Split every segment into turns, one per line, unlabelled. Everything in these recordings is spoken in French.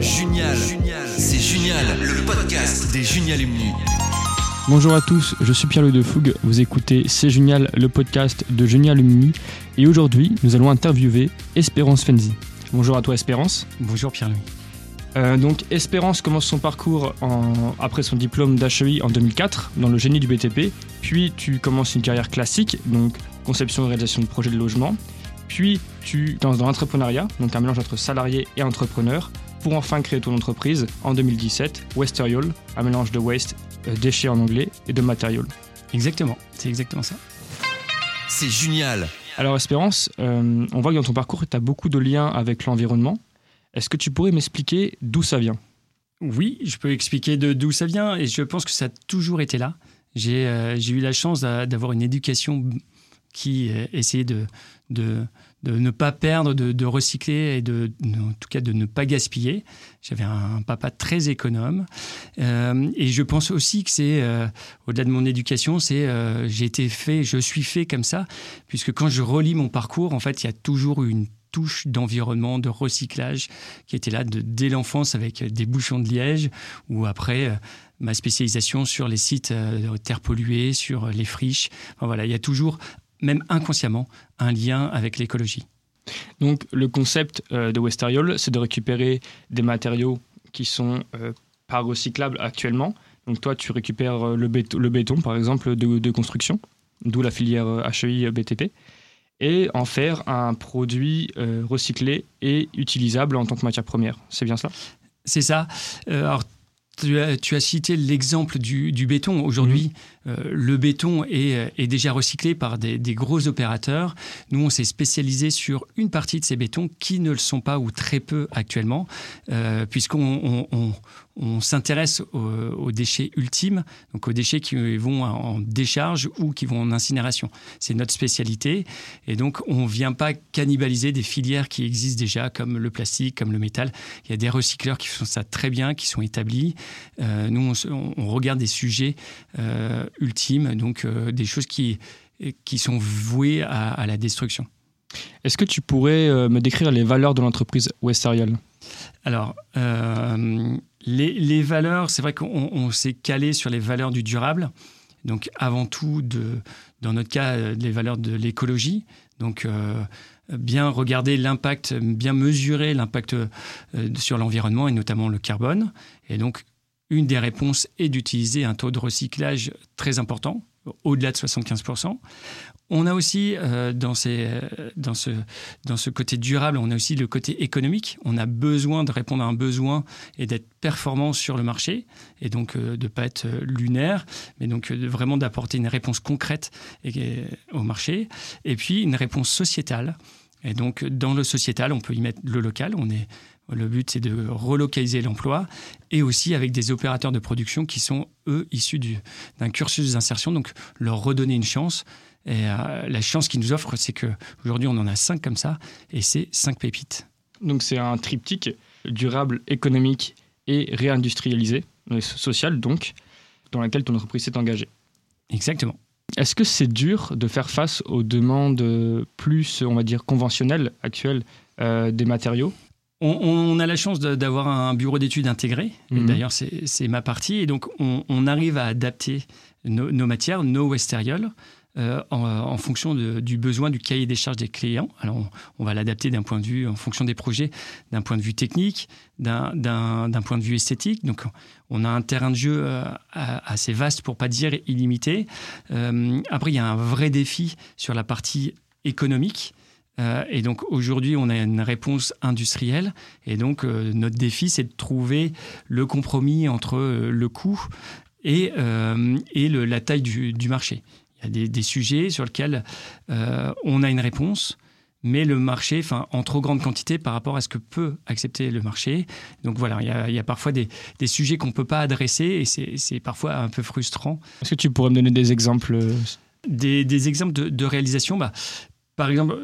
Junial, c'est génial, le podcast des Junialumni.
Bonjour à tous, je suis Pierre-Louis de Fougue, vous écoutez C'est Génial, le podcast de Junialumni, et aujourd'hui nous allons interviewer Espérance Fenzi. Bonjour à toi Espérance.
Bonjour Pierre-Louis.
Euh, donc Espérance commence son parcours en- après son diplôme d'HEI en 2004 dans le génie du BTP, puis tu commences une carrière classique, donc conception et réalisation de projets de logement, puis tu te lances dans l'entrepreneuriat, donc un mélange entre salarié et entrepreneur, pour enfin créer ton entreprise en 2017, Westerial, un mélange de waste, euh, déchets en anglais, et de matériaux.
Exactement, c'est exactement ça.
C'est génial.
Alors Espérance, euh, on voit que dans ton parcours, tu as beaucoup de liens avec l'environnement. Est-ce que tu pourrais m'expliquer d'où ça vient?
Oui, je peux expliquer de- d'où ça vient et je pense que ça a toujours été là. J'ai euh, eu la chance d'a- d'avoir une éducation qui euh, essayait de, de, de ne pas perdre, de, recycler et de, en tout cas de ne pas gaspiller. J'avais un papa très économe Euh, et je pense aussi que c'est, euh, au-delà de mon éducation, c'est euh, j'ai été fait, je suis fait comme ça, puisque quand je relis mon parcours, en fait, il y a toujours une touche d'environnement, de recyclage qui était là de, dès l'enfance avec des bouchons de liège ou après ma spécialisation sur les sites terres polluées, sur les friches. Voilà, il y a toujours, même inconsciemment, un lien avec l'écologie.
Donc le concept euh, de Westerial, c'est de récupérer des matériaux qui sont euh, pas recyclables actuellement. Donc toi, tu récupères euh, le, béton, le béton, par exemple, de, de construction, d'où la filière euh, HEI BTP, et en faire un produit recyclé et utilisable en tant que matière première. C'est bien ça
C'est ça. Alors, tu as, tu as cité l'exemple du, du béton. Aujourd'hui, euh, le béton est, euh, est déjà recyclé par des, des gros opérateurs. Nous, on s'est spécialisé sur une partie de ces bétons qui ne le sont pas ou très peu actuellement, euh, puisqu'on on, on- on s'intéresse aux, aux déchets ultimes, donc aux déchets qui vont en décharge ou qui vont en incinération. C'est notre spécialité. Et donc, on ne vient pas cannibaliser des filières qui existent déjà, comme le plastique, comme le métal. Il y a des recycleurs qui font ça très bien, qui sont établis. Euh, nous, on, regarde des sujets euh, ultimes, donc euh, des choses qui, qui sont vouées à, à la destruction.
Est-ce que tu pourrais me décrire les valeurs de l'entreprise Westerial
Alors, euh, les, valeurs, c'est vrai qu'on on s'est calé sur les valeurs du durable. Donc, avant tout, dans notre cas, euh, les valeurs de l'écologie. Donc, euh, bien regarder l'impact, bien mesurer l'impact euh, sur l'environnement et notamment le carbone. Et donc, une des réponses est d'utiliser un taux de recyclage très important, au-delà de 75%. On a aussi, euh, dans, ces, euh, dans, ce, dans ce côté durable, on a aussi le côté économique. On a besoin de répondre à un besoin et d'être performant sur le marché, et donc euh, de ne pas être euh, lunaire, mais donc euh, vraiment d'apporter une réponse concrète au marché. Et puis une réponse sociétale. Et donc dans le sociétal, on peut y mettre le local. On est, le but, c'est de relocaliser l'emploi, et aussi avec des opérateurs de production qui sont, eux, issus du- d'un cursus d'insertion, donc leur redonner une chance. Et euh, la chance qu'ils nous offrent, c'est qu'aujourd'hui, on en a cinq comme ça, et c'est cinq pépites.
Donc c'est un triptyque durable, économique et réindustrialisé, euh, social donc, dans lequel ton entreprise s'est engagée.
Exactement.
Est-ce que c'est dur de faire face aux demandes plus, on va dire, conventionnelles actuelles euh, des matériaux?
On, on a la chance d'avoir un bureau d'études intégré.
Mhm.
D'ailleurs, c'est ma partie. Et donc, on, on arrive à adapter nos, nos matières, nos Westerioles, euh, en, en fonction du besoin du cahier des charges des clients. Alors, on, va l'adapter d'un point de vue, en fonction des projets, d'un point de vue technique, d'un- point de vue esthétique. Donc, on a un terrain de jeu euh, assez vaste, pour pas dire illimité. Euh, après, il y a un vrai défi sur la partie économique. Euh, et donc aujourd'hui, on a une réponse industrielle. Et donc euh, notre défi, c'est de trouver le compromis entre euh, le coût et, euh, la taille du, du marché. Il y a des, des sujets sur lesquels euh, on a une réponse, mais le marché, enfin, en trop grande quantité par rapport à ce que peut accepter le marché. Donc voilà, il y a, il y a parfois des, des sujets qu'on ne peut pas adresser et c'est c'est parfois un peu frustrant.
Est-ce que tu pourrais me donner des exemples euh,
Des, des exemples de, de réalisation, bah, par exemple,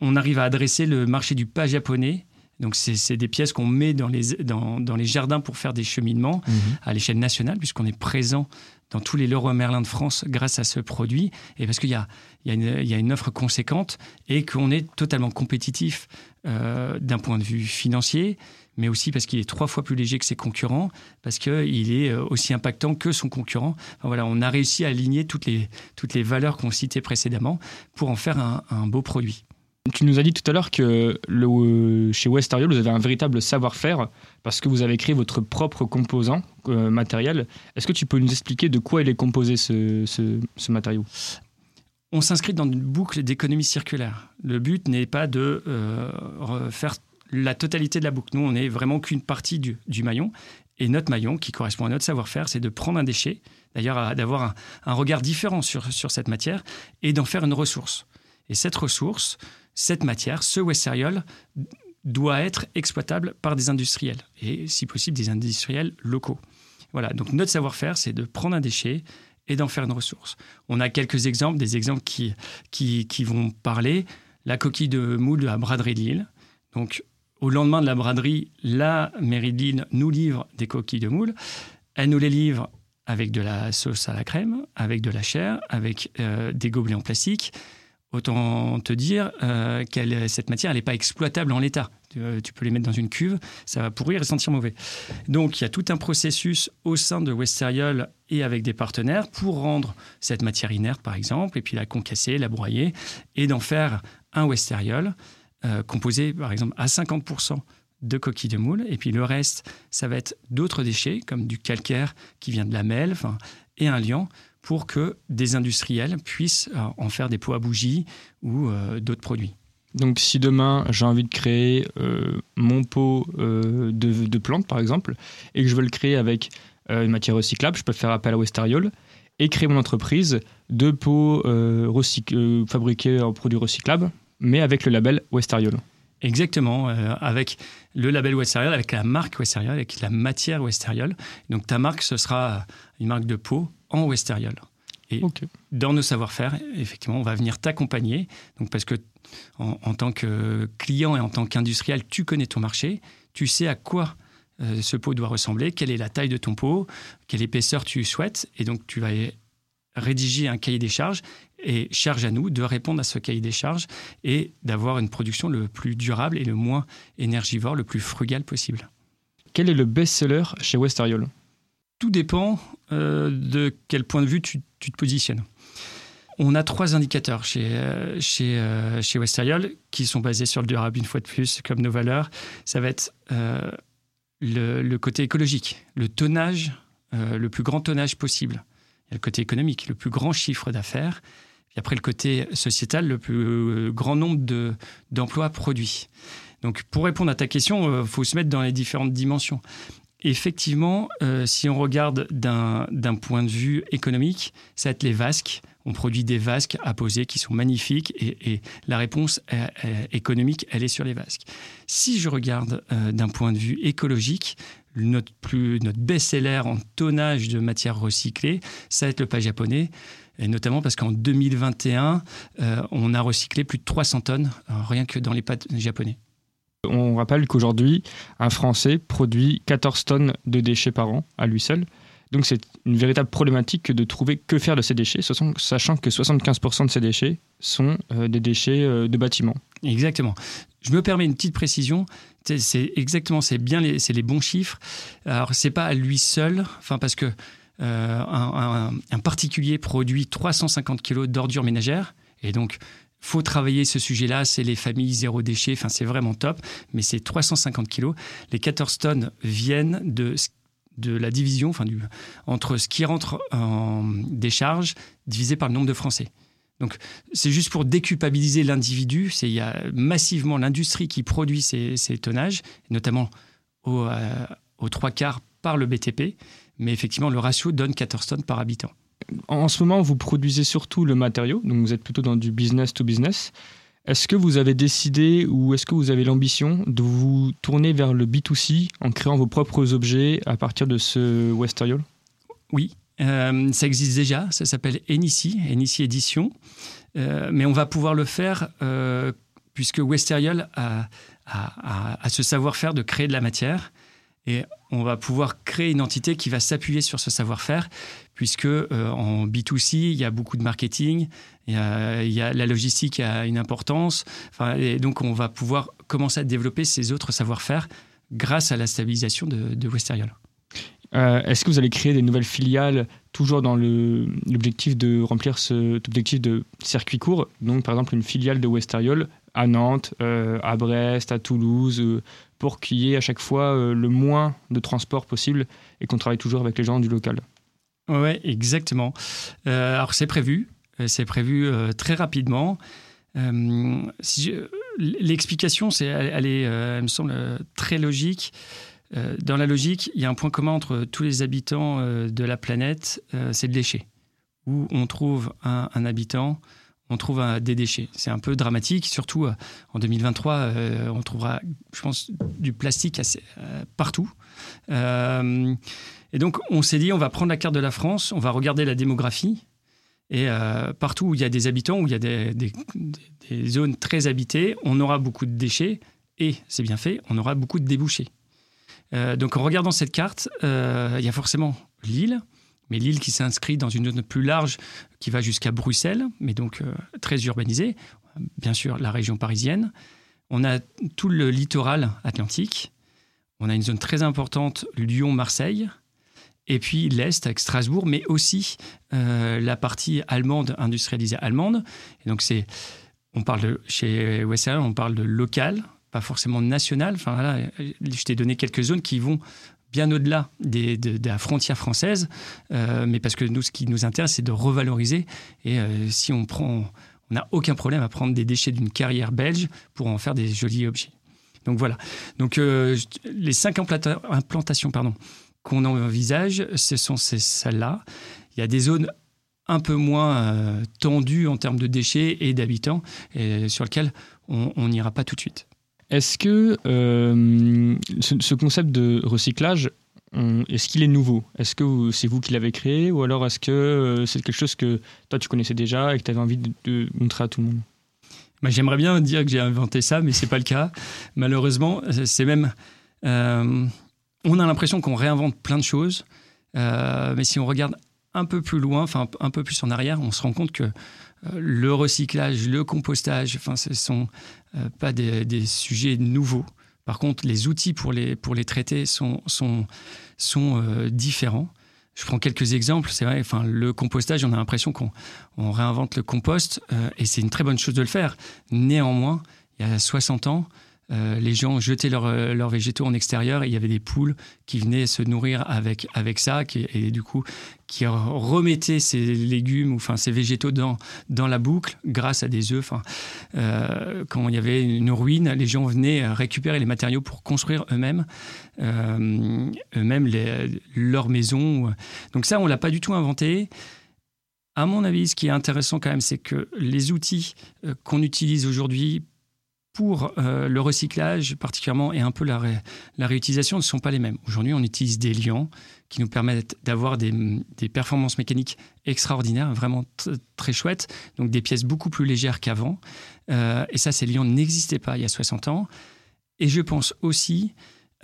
on arrive à adresser le marché du pas japonais Donc, c'est des pièces qu'on met dans les, dans, dans, les jardins pour faire des cheminements mhm. à l'échelle nationale, puisqu'on est présent dans tous les Leroy Merlin de France grâce à ce produit, et parce qu'il y a, y, a une, il y a une offre conséquente et qu'on est totalement compétitif euh, d'un point de vue financier, mais aussi parce qu'il est trois fois plus léger que ses concurrents, parce qu'il est euh, aussi impactant que son concurrent. voilà, on a réussi à aligner toutes les, toutes les valeurs qu'on citait précédemment pour en faire un, un beau produit.
Tu nous as dit tout à l'heure que le, chez Westeriol, vous avez un véritable savoir-faire parce que vous avez créé votre propre composant euh, matériel. Est-ce que tu peux nous expliquer de quoi il est composé ce, matériau?
On s'inscrit dans une boucle d'économie circulaire. Le but n'est pas de euh, faire la totalité de la boucle. Nous, on n'est vraiment qu'une partie du, maillon. Et notre maillon, qui correspond à notre savoir-faire, c'est de prendre un déchet, d'ailleurs d'avoir un, regard différent sur cette matière, et d'en faire une ressource. Et cette ressource, cette matière, ce Westériol, doit être exploitable par des industriels et si possible des industriels locaux. Voilà, donc notre savoir-faire, c'est de prendre un déchet et d'en faire une ressource. On a quelques exemples, des exemples qui, qui, qui vont parler. La coquille de moule de la braderie de Lille. Donc, au lendemain de la braderie, la mairie de Lille nous livre des coquilles de moule. Elle nous les livre avec de la sauce à la crème, avec de la chair, avec euh, des gobelets en plastique. Autant te dire euh, que cette matière, n'est pas exploitable en l'état. Euh, tu, peux les mettre dans une cuve, ça va pourrir et sentir mauvais. Donc il y a tout un processus au sein de Westeriol et avec des partenaires pour rendre cette matière inerte, par exemple, et puis la concasser, la broyer, et d'en faire un Westeriol euh, composé, par exemple, à 50% de coquilles de moule, et puis le reste, ça va être d'autres déchets, comme du calcaire qui vient de la mêle, et un liant pour que des industriels puissent euh, en faire des pots à bougies ou euh, d'autres produits.
Donc si demain j'ai envie de créer euh, mon pot de, plantes par exemple et que je veux le créer avec une matière recyclable, je peux faire appel à Westariol et créer mon entreprise de pots fabriqués en produits recyclables mais avec le label Westariol.
Exactement, avec le label Westariol, avec la marque Westariol, avec la matière Westariol. Donc ta marque, ce sera une marque de peau en Westériol. Et dans nos savoir-faire, effectivement, on va venir t'accompagner. Donc parce que en, tant que client et en tant qu'industriel, tu connais ton marché, tu sais à quoi euh, ce pot doit ressembler, quelle est la taille de ton pot, quelle épaisseur tu souhaites, et donc tu vas rédiger un cahier des charges et charge à nous de répondre à ce cahier des charges et d'avoir une production le plus durable et le moins énergivore, le plus frugal possible.
Quel est le best-seller chez Westariol
tout dépend euh, de quel point de vue tu, te positionnes. On a trois indicateurs chez, euh, chez, euh, chez qui sont basés sur le durable une fois de plus, comme nos valeurs. Ça va être le, côté écologique, le tonnage, le plus grand tonnage possible. Il y a le côté économique, le plus grand chiffre d'affaires. Et après, le côté sociétal, le plus grand nombre d'emplois produits. Donc, pour répondre à ta question, il faut se mettre dans les différentes dimensions. Effectivement, euh, si on regarde d'un point de vue économique, ça va être les vasques. On produit des vasques à poser qui sont magnifiques et, la réponse économique, elle est sur les vasques. Si je regarde euh, d'un point de vue écologique, notre, notre best-seller en tonnage de matières recyclées, ça va être le pas japonais. Et notamment parce qu'en 2021, euh, on a recyclé plus de 300 tonnes, rien que dans les pâtes japonais.
On rappelle qu'aujourd'hui, un Français produit 14 tonnes de déchets par an à lui seul. Donc c'est une véritable problématique de trouver que faire de ces déchets, sachant que 75% de ces déchets sont euh, des déchets euh, de bâtiments.
Exactement. Je me permets une petite précision. C'est exactement, c'est bien, c'est les bons chiffres. Alors c'est pas à lui seul, enfin parce que euh, un, particulier produit 350 kg d'ordures ménagères et donc faut travailler ce sujet-là, c'est les familles zéro déchet, enfin c'est vraiment top, mais c'est 350 kilos. Les 14 tonnes viennent de, de la division, enfin du, entre ce qui rentre en décharge divisé par le nombre de Français. Donc c'est juste pour déculpabiliser l'individu, il y a massivement l'industrie qui produit ces, tonnages, notamment aux au trois quarts par le BTP, mais effectivement le ratio donne 14 tonnes par habitant
en ce moment, vous produisez surtout le matériau, donc vous êtes plutôt dans du business to business. Est-ce que vous avez décidé ou est-ce que vous avez l'ambition de vous tourner vers le B2C en créant vos propres objets à partir de ce Westeriol
Oui, euh, ça existe déjà, ça s'appelle Enici, Enici Édition, euh, mais on va pouvoir le faire euh, puisque Westeriol a, à, ce savoir-faire de créer de la matière. Et on va pouvoir créer une entité qui va s'appuyer sur ce savoir-faire, puisque en B2C, il y a beaucoup de marketing, il y a, la logistique a une importance. Enfin, et donc, on va pouvoir commencer à développer ces autres savoir-faire grâce à la stabilisation de, de Westeriol.
Euh, est-ce que vous allez créer des nouvelles filiales toujours dans l'objectif de remplir cet objectif de circuit court? Donc, par exemple, une filiale de Westeriol à Nantes, euh, à Brest, à Toulouse, euh, pour qu'il y ait à chaque fois le moins de transport possible et qu'on travaille toujours avec les gens du local.
Oui, exactement. alors, c'est prévu. C'est prévu très rapidement. L'explication, elle, est, elle me semble très logique. Euh, dans la logique, il y a un point commun entre tous les habitants euh, de la planète, euh, c'est le déchet. Où on trouve un, habitant, on trouve des déchets. C'est un peu dramatique, surtout en 2023, on trouvera, je pense, du plastique partout. et donc, on s'est dit, on va prendre la carte de la France, on va regarder la démographie. Et partout où il y a des habitants, où il y a des, zones très habitées, on aura beaucoup de déchets. Et c'est bien fait, on aura beaucoup de débouchés. Euh, donc en regardant cette carte, euh, il y a forcément l'île, mais l'île qui s'inscrit dans une zone plus large qui va jusqu'à Bruxelles, mais donc euh, très urbanisée. Bien sûr, la région parisienne. On a tout le littoral atlantique. On a une zone très importante, Lyon-Marseille. Et puis l'Est avec Strasbourg, mais aussi la partie allemande, industrialisée allemande. Donc c'est, on parle de, chez Western, on parle de local, pas forcément nationale. Enfin, voilà, je t'ai donné quelques zones qui vont bien au-delà de, la frontière française, euh, mais parce que nous, ce qui nous intéresse, c'est de revaloriser. Et euh, si on prend, on n'a aucun problème à prendre des déchets d'une carrière belge pour en faire des jolis objets. Donc voilà. Donc euh, les cinq implantations, pardon, qu'on envisage, ce sont celles-là. Il y a des zones un peu moins tendues en termes de déchets et d'habitants, sur lesquelles on n'ira pas tout de suite.
Est-ce que euh, ce, concept de recyclage, est-ce qu'il est nouveau? Est-ce que c'est vous qui l'avez créé ou alors est-ce que euh, c'est quelque chose que toi tu connaissais déjà et que tu avais envie de, montrer à tout le monde?
Bah, J'aimerais bien dire que j'ai inventé ça, mais c'est pas le cas. Malheureusement, c'est même. Euh, on a l'impression qu'on réinvente plein de choses, mais si on regarde un peu plus loin, enfin un peu plus en arrière, on se rend compte que le recyclage, le compostage, enfin, ce sont euh, pas des, sujets nouveaux. Par contre, les outils pour les, pour les traiter sont, sont, sont euh, différents. Je prends quelques exemples. C'est vrai, enfin, le compostage, on a l'impression qu'on on réinvente le compost euh, et c'est une très bonne chose de le faire. Néanmoins, il y a 60 ans, euh, les gens jetaient euh, leurs végétaux en extérieur et il y avait des poules qui venaient se nourrir avec, ça et du coup qui remettaient ces légumes ou enfin ces végétaux dans, dans la boucle grâce à des œufs. Euh, quand il y avait une ruine, les gens venaient récupérer les matériaux pour construire eux-mêmes leur maison. Donc ça, on l'a pas du tout inventé. À mon avis, ce qui est intéressant quand même, c'est que les outils qu'on utilise aujourd'hui pour euh, le recyclage particulièrement et un peu la, réutilisation ne sont pas les mêmes. Aujourd'hui, on utilise des liants qui nous permettent d'avoir des, performances mécaniques extraordinaires, vraiment très chouettes, donc des pièces beaucoup plus légères qu'avant. Euh, et ça, ces liants n'existaient pas il y a 60 ans. Et je pense aussi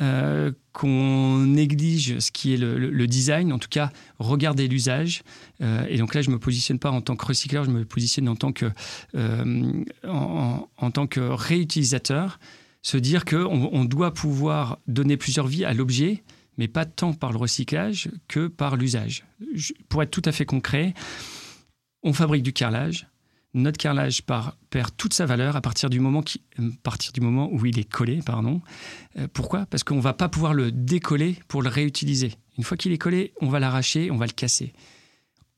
euh, qu'on néglige ce qui est le, design, en tout cas regarder l'usage. Euh, et donc là, je me positionne pas en tant que recycleur, je me positionne en tant que, euh, en, tant que réutilisateur. Se dire qu'on on doit pouvoir donner plusieurs vies à l'objet, mais pas tant par le recyclage que par l'usage. Pour être tout à fait concret, on fabrique du carrelage, notre carrelage perd toute sa valeur à partir du moment, moment où il est collé. Euh, pourquoi? Parce qu'on ne va pas pouvoir le décoller pour le réutiliser. Une fois qu'il est collé, on va l'arracher, on va le casser.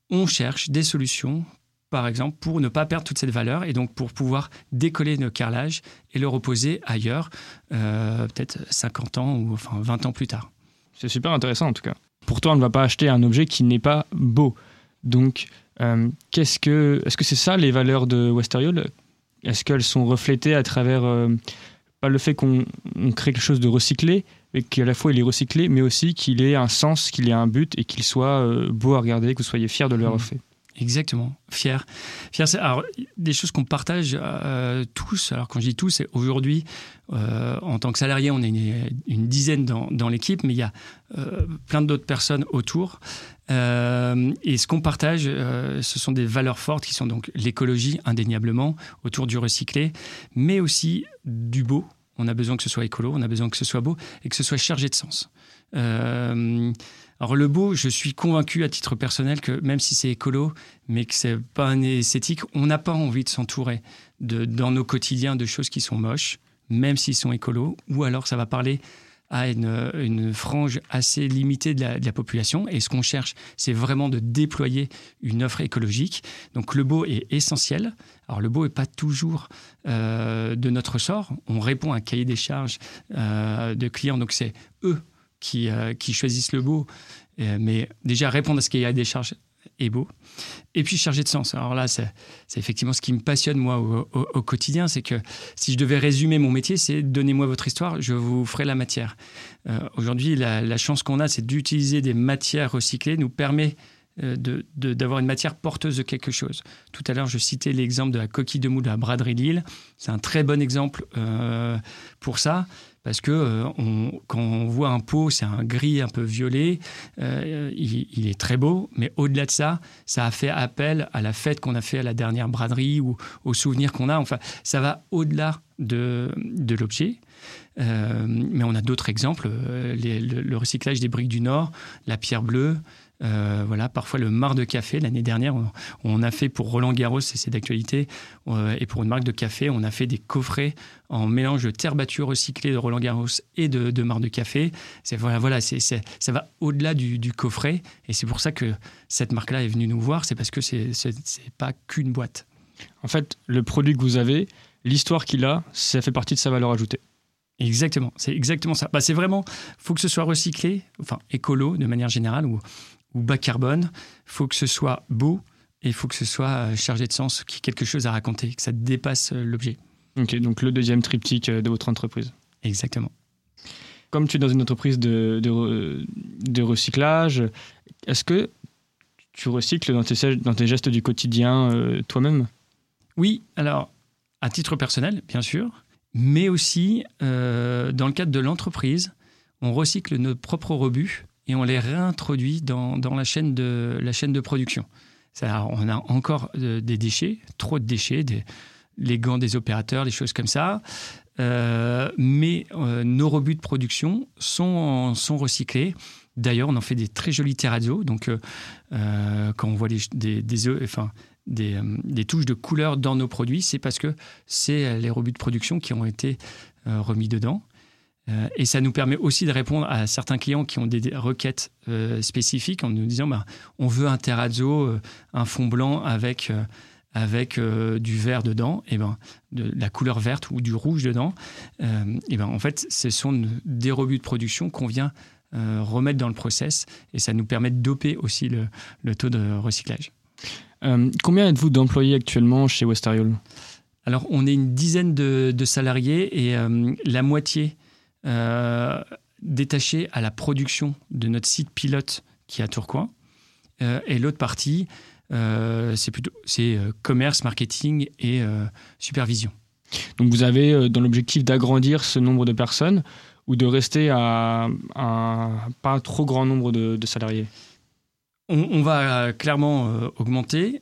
On cherche des solutions, par exemple, pour ne pas perdre toute cette valeur et donc pour pouvoir décoller nos carrelage et le reposer ailleurs, euh, peut-être 50 ans ou enfin 20 ans plus tard.
C'est super intéressant en tout cas. Pourtant, on ne va pas acheter un objet qui n'est pas beau. Donc, euh, qu'est-ce que, est-ce que c'est ça les valeurs de Westeriol Est-ce qu'elles sont reflétées à travers euh, pas le fait qu'on crée quelque chose de recyclé, mais qu'à la fois il est recyclé, mais aussi qu'il ait un sens, qu'il ait un but et qu'il soit euh, beau à regarder, que vous soyez fier de le avoir mmh. fait
Exactement, fier. Fier, alors des choses qu'on partage euh, tous. Alors quand je dis tous, c'est aujourd'hui, euh, en tant que salarié, on est une, dizaine dans, dans l'équipe, mais il y a euh, plein d'autres personnes autour. Et ce qu'on partage, ce sont des valeurs fortes qui sont donc l'écologie, indéniablement, autour du recyclé, mais aussi du beau. On a besoin que ce soit écolo, on a besoin que ce soit beau et que ce soit chargé de sens. Alors le beau, je suis convaincu à titre personnel que même si c'est écolo, mais que c'est pas un esthétique, on n'a pas envie de s'entourer dans nos quotidiens de choses qui sont moches, même s'ils sont écolos, ou alors ça va parler à une, frange assez limitée de la, population. Et ce qu'on cherche, c'est vraiment de déployer une offre écologique. Donc le beau est essentiel. Alors le beau n'est pas toujours euh, de notre sort. On répond à un cahier des charges euh, de clients, donc c'est eux euh, qui, choisissent le beau. Mais déjà, répondre à ce a des charges est beau. Et puis chargé de sens. Alors là, c'est effectivement ce qui me passionne, moi, au, quotidien. C'est que si je devais résumer mon métier, c'est donnez-moi votre histoire, je vous ferai la matière. Euh, aujourd'hui, la, chance qu'on a, c'est d'utiliser des matières recyclées, nous permet d'avoir une matière porteuse de quelque chose. Tout à l'heure, je citais l'exemple de la coquille de moule la braderie Lille. C'est un très bon exemple pour ça parce que euh, quand on voit un pot, c'est un gris un peu violet, euh, il, est très beau, mais au-delà de ça, ça a fait appel à la fête qu'on a fait à la dernière braderie ou aux souvenirs qu'on a. Enfin, ça va au-delà de, l'objet. Euh, mais on a d'autres exemples, le, le, recyclage des briques du Nord, la pierre bleue, euh, voilà, parfois le marc de café. L'année dernière, on, a fait pour Roland Garros, c'est d'actualité, euh, et pour une marque de café, on a fait des coffrets en mélange de terre battue recyclée de Roland Garros et de, de de café. C'est voilà, voilà, c'est, ça va au-delà du, coffret, et c'est pour ça que cette marque-là est venue nous voir. C'est parce que c'est, c'est, pas qu'une boîte.
En fait, le produit que vous avez, l'histoire qu'il a, ça fait partie de sa valeur ajoutée.
Exactement, c'est exactement ça. Bah, c'est vraiment, faut que ce soit recyclé, enfin écolo de manière générale, ou ou bas carbone, il faut que ce soit beau et il faut que ce soit euh, chargé de sens, qu'il y ait quelque chose à raconter, que ça dépasse euh, l'objet.
Ok, donc le deuxième triptyque euh, de votre entreprise.
Exactement.
Comme tu es dans une entreprise de, de, recyclage, est-ce que tu recycles dans tes, dans tes gestes du quotidien toi-même?
Oui, alors à titre personnel, bien sûr, mais aussi dans le cadre de l'entreprise, on recycle nos propres rebuts et on les réintroduit dans, dans la, chaîne de, la chaîne de production. on a encore euh, des déchets, trop de déchets, les gants des opérateurs, les choses comme ça. Euh, mais euh, nos rebuts de production sont, sont recyclés. D'ailleurs, on en fait des très jolis terrazzo. Donc, quand on voit des, des, des, enfin, des, des, touches de couleur dans nos produits, c'est parce que c'est les rebuts de production qui ont été remis dedans. Euh, et ça nous permet aussi de répondre à certains clients qui ont des requêtes euh, spécifiques en nous disant bah, on veut un terrazzo, euh, un fond blanc avec, avec du vert dedans, et ben, de, la couleur verte ou du rouge dedans. et ben, en fait, ce sont des rebuts de production qu'on vient remettre dans le process et ça nous permet de doper aussi le, le taux de recyclage.
combien êtes-vous d'employés actuellement chez Westariol?
Alors, on est une dizaine de, de salariés et la moitié euh, détaché à la production de notre site pilote qui est à Tourcoing. Euh, et l'autre partie, euh, c'est plutôt c'est commerce, marketing et supervision.
Donc vous avez dans l'objectif d'agrandir ce nombre de personnes ou de rester à un pas trop grand nombre de, salariés?
On, on, va clairement augmenter.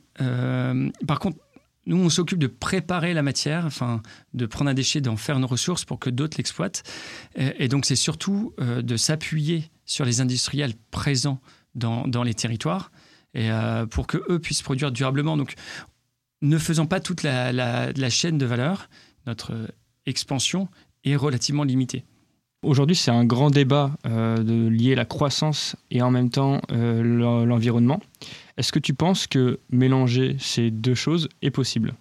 par contre, nous, on s'occupe de préparer la matière, enfin, de prendre un déchet, d'en faire une ressource pour que d'autres l'exploitent. Et, donc, c'est surtout euh, de s'appuyer sur les industriels présents dans, les territoires et euh, pour que eux puissent produire durablement. Donc, ne faisant pas toute la, chaîne de valeur, notre expansion est relativement limitée.
Aujourd'hui, c'est un grand débat euh, de lier la croissance et en même temps l'environnement. Est-ce que tu penses que mélanger ces deux choses est possible?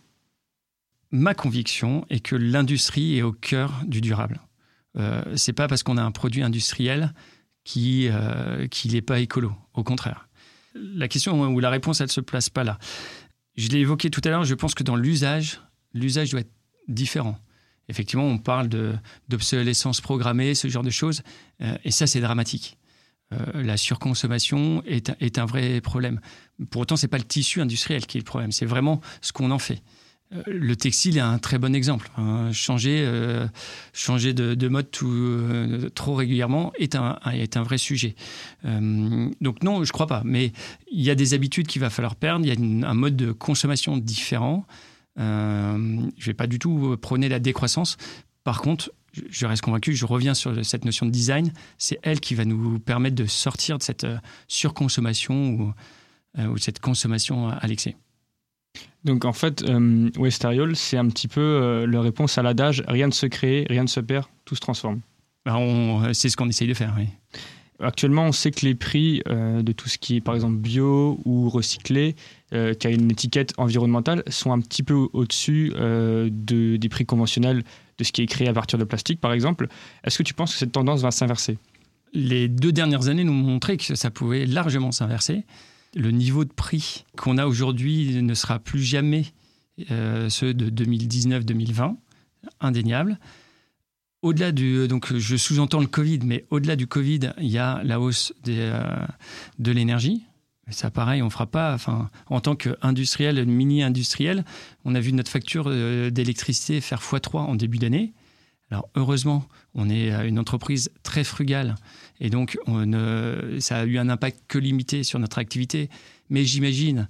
Ma conviction est que l'industrie est au cœur du durable. Euh, c'est pas parce qu'on a un produit industriel qui euh, qu'il n'est pas écolo. Au contraire. La question ou la réponse, elle se place pas là. Je l'ai évoqué tout à l'heure, je pense que dans l'usage, l'usage doit être différent. Effectivement, on parle d'obsolescence programmée, ce genre de choses, euh, et ça, c'est dramatique. la surconsommation est, est, un vrai problème. Pour autant, c'est pas le tissu industriel qui est le problème, c'est vraiment ce qu'on en fait. Euh, le textile est un très bon exemple. Hein. Changer, euh, changer de, mode euh, trop régulièrement est un, est un vrai sujet. donc non, je crois pas. Mais il y a des habitudes qu'il va falloir perdre. Il y a un mode de consommation différent. Je ne vais pas du tout prôner la décroissance. Par contre, je reste convaincu, je reviens sur cette notion de design, c'est elle qui va nous permettre de sortir de cette surconsommation ou, ou cette consommation à l'excès.
Donc en fait, euh, Westariol, c'est un petit peu euh, la réponse à l'adage rien ne se crée, rien ne se perd, tout se transforme.
Bah, c'est ce qu'on essaye de faire, oui.
Actuellement, on sait que les prix euh, de tout ce qui est par exemple bio ou recyclé, qui a une étiquette environnementale, sont un petit peu au-dessus de, des prix conventionnels de ce qui est créé à partir de plastique, par exemple. Est-ce que tu penses que cette tendance va s'inverser?
Les deux dernières années nous ont montré que ça pouvait largement s'inverser le niveau de prix qu'on a aujourd'hui ne sera plus jamais euh, ceux de 2019-2020, indéniable. Au-delà du, donc je sous-entends le Covid, mais au-delà du Covid, il y a la hausse euh, de l'énergie. Ça, pareil, on fera pas. Enfin, en tant qu'industriel, mini-industriel, on a vu notre facture euh, d'électricité faire x3 en début d'année. Alors heureusement, on est une entreprise très frugale et donc ça a eu un impact que limité sur notre activité. Mais j'imagine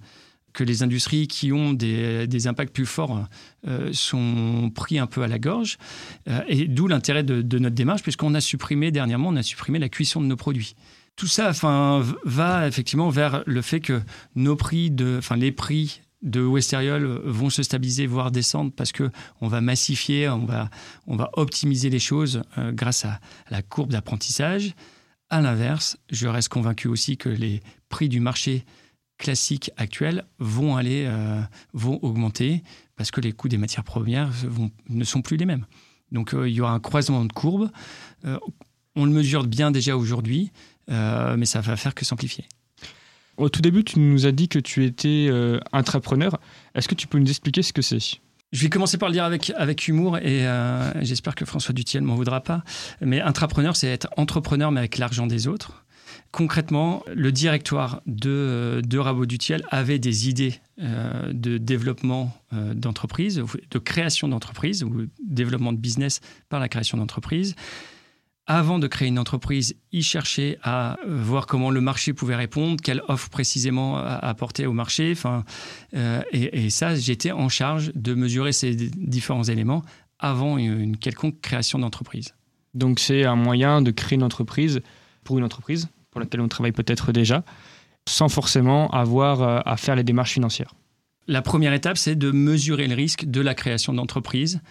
que les industries qui ont des, impacts plus forts euh, sont pris un peu à la gorge. Euh, et d'où l'intérêt de, notre démarche, puisqu'on a supprimé dernièrement, on a supprimé la cuisson de nos produits. Tout ça enfin, va effectivement vers le fait que nos prix enfin, les prix de Westeriol vont se stabiliser, voire descendre, parce que on va massifier, on va, on va optimiser les choses euh, grâce à, la courbe d'apprentissage. À l'inverse, je reste convaincu aussi que les prix du marché classique actuel vont aller, euh, vont augmenter parce que les coûts des matières premières ne sont plus les mêmes. Donc euh, il y aura un croisement de courbes. on le mesure bien déjà aujourd'hui, mais ça va faire que s'amplifier.
Au tout début, tu nous as dit que tu étais euh, entrepreneur. Est-ce que tu peux nous expliquer ce que c'est?
Je vais commencer par le dire avec, avec humour et euh, j'espère que François Dutiel m'en voudra pas. Mais intrapreneur, c'est être entrepreneur mais avec l'argent des autres. Concrètement, le directoire de, de Rabot Dutiel avait des idées euh, de développement d'entreprise, de création d'entreprise ou développement de business par la création d'entreprise avant de créer une entreprise, il cherchait à euh, voir comment le marché pouvait répondre, quelle offre précisément apporter au marché. Enfin, euh, et, ça, j'étais en charge de mesurer ces différents éléments avant une, quelconque création d'entreprise.
Donc c'est un moyen de créer une entreprise pour une entreprise? Pour laquelle on travaille peut-être déjà, sans forcément avoir euh, à faire les démarches financières.
La première étape, c'est de mesurer le risque de la création d'entreprise.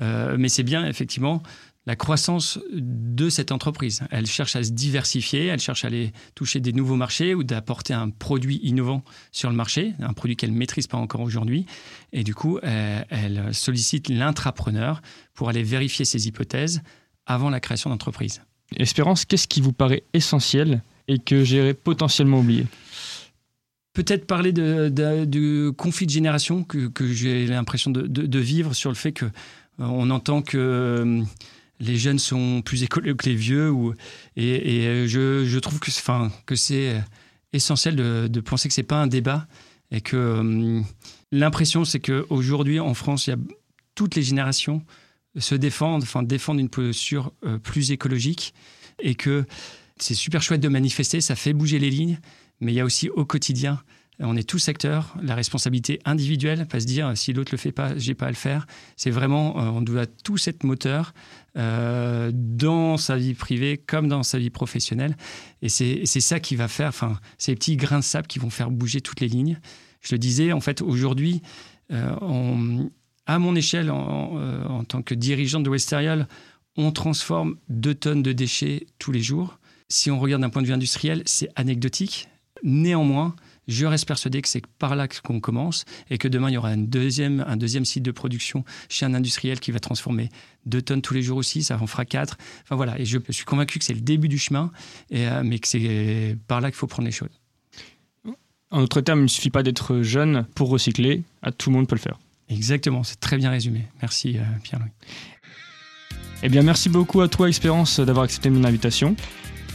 mais c'est bien effectivement la croissance de cette entreprise. Elle cherche à se diversifier, elle cherche à aller toucher des nouveaux marchés ou d'apporter un produit innovant sur le marché, un produit qu'elle ne maîtrise pas encore aujourd'hui. Et du coup, euh, elle sollicite l'intrapreneur pour aller vérifier ses hypothèses avant la création d'entreprise.
Espérance, qu'est-ce qui vous paraît essentiel et que j'ai potentiellement oublié
Peut-être parler de, du conflit de génération que, j'ai l'impression de, vivre sur le fait que euh, on entend que euh, les jeunes sont plus écolo que les vieux. Et, euh, je, trouve que, c'est essentiel de, penser que c'est pas un débat et que l'impression c'est qu'aujourd'hui en France, toutes les générations se défendent, enfin défendent une posture plus écologique et que c'est super chouette de manifester, ça fait bouger les lignes, mais il y a aussi au quotidien on est tous acteurs. La responsabilité individuelle, pas se dire si l'autre le fait pas, j'ai pas à le faire. C'est vraiment, on doit tous être moteur euh, dans sa vie privée comme dans sa vie professionnelle. Et c'est ça qui va faire, enfin, ces petits grains de sable qui vont faire bouger toutes les lignes. Je le disais, en fait, aujourd'hui, euh, à mon échelle, euh, en, tant que dirigeant de Westerial, on transforme deux tonnes de déchets tous les jours. Si on regarde d'un point de vue industriel, c'est anecdotique. Néanmoins, je reste persuadé que c'est par là qu'on commence et que demain, il y aura une deuxième, un deuxième site de production chez un industriel qui va transformer deux tonnes tous les jours aussi, ça en fera quatre. Enfin voilà, et je suis convaincu que c'est le début du chemin, et, euh, mais que c'est par là qu'il faut prendre les choses.
En d'autres termes, il ne suffit pas d'être jeune pour recycler, à tout le monde peut le faire.
Exactement, c'est très bien résumé. Merci euh, Pierre-Louis.
Eh bien, merci beaucoup à toi, Expérience, d'avoir accepté mon invitation.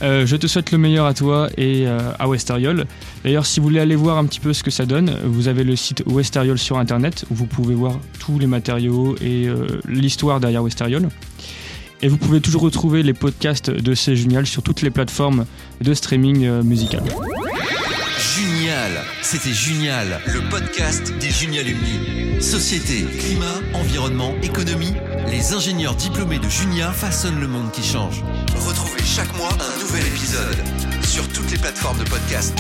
Euh, je te souhaite le meilleur à toi et euh, à Westeriol. D'ailleurs, si vous voulez aller voir un petit peu ce que ça donne, vous avez le site Westeriol sur internet où vous pouvez voir tous les matériaux et euh, l'histoire derrière Westeriol. Et vous pouvez toujours retrouver les podcasts de C'est Génial sur toutes les plateformes de streaming musical.
C'était Génial, le podcast des Junialumni. Société, climat, environnement, économie, les ingénieurs diplômés de Junia façonnent le monde qui change. Retrouvez chaque mois un nouvel épisode sur toutes les plateformes de podcast.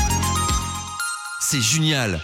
C'est Génial,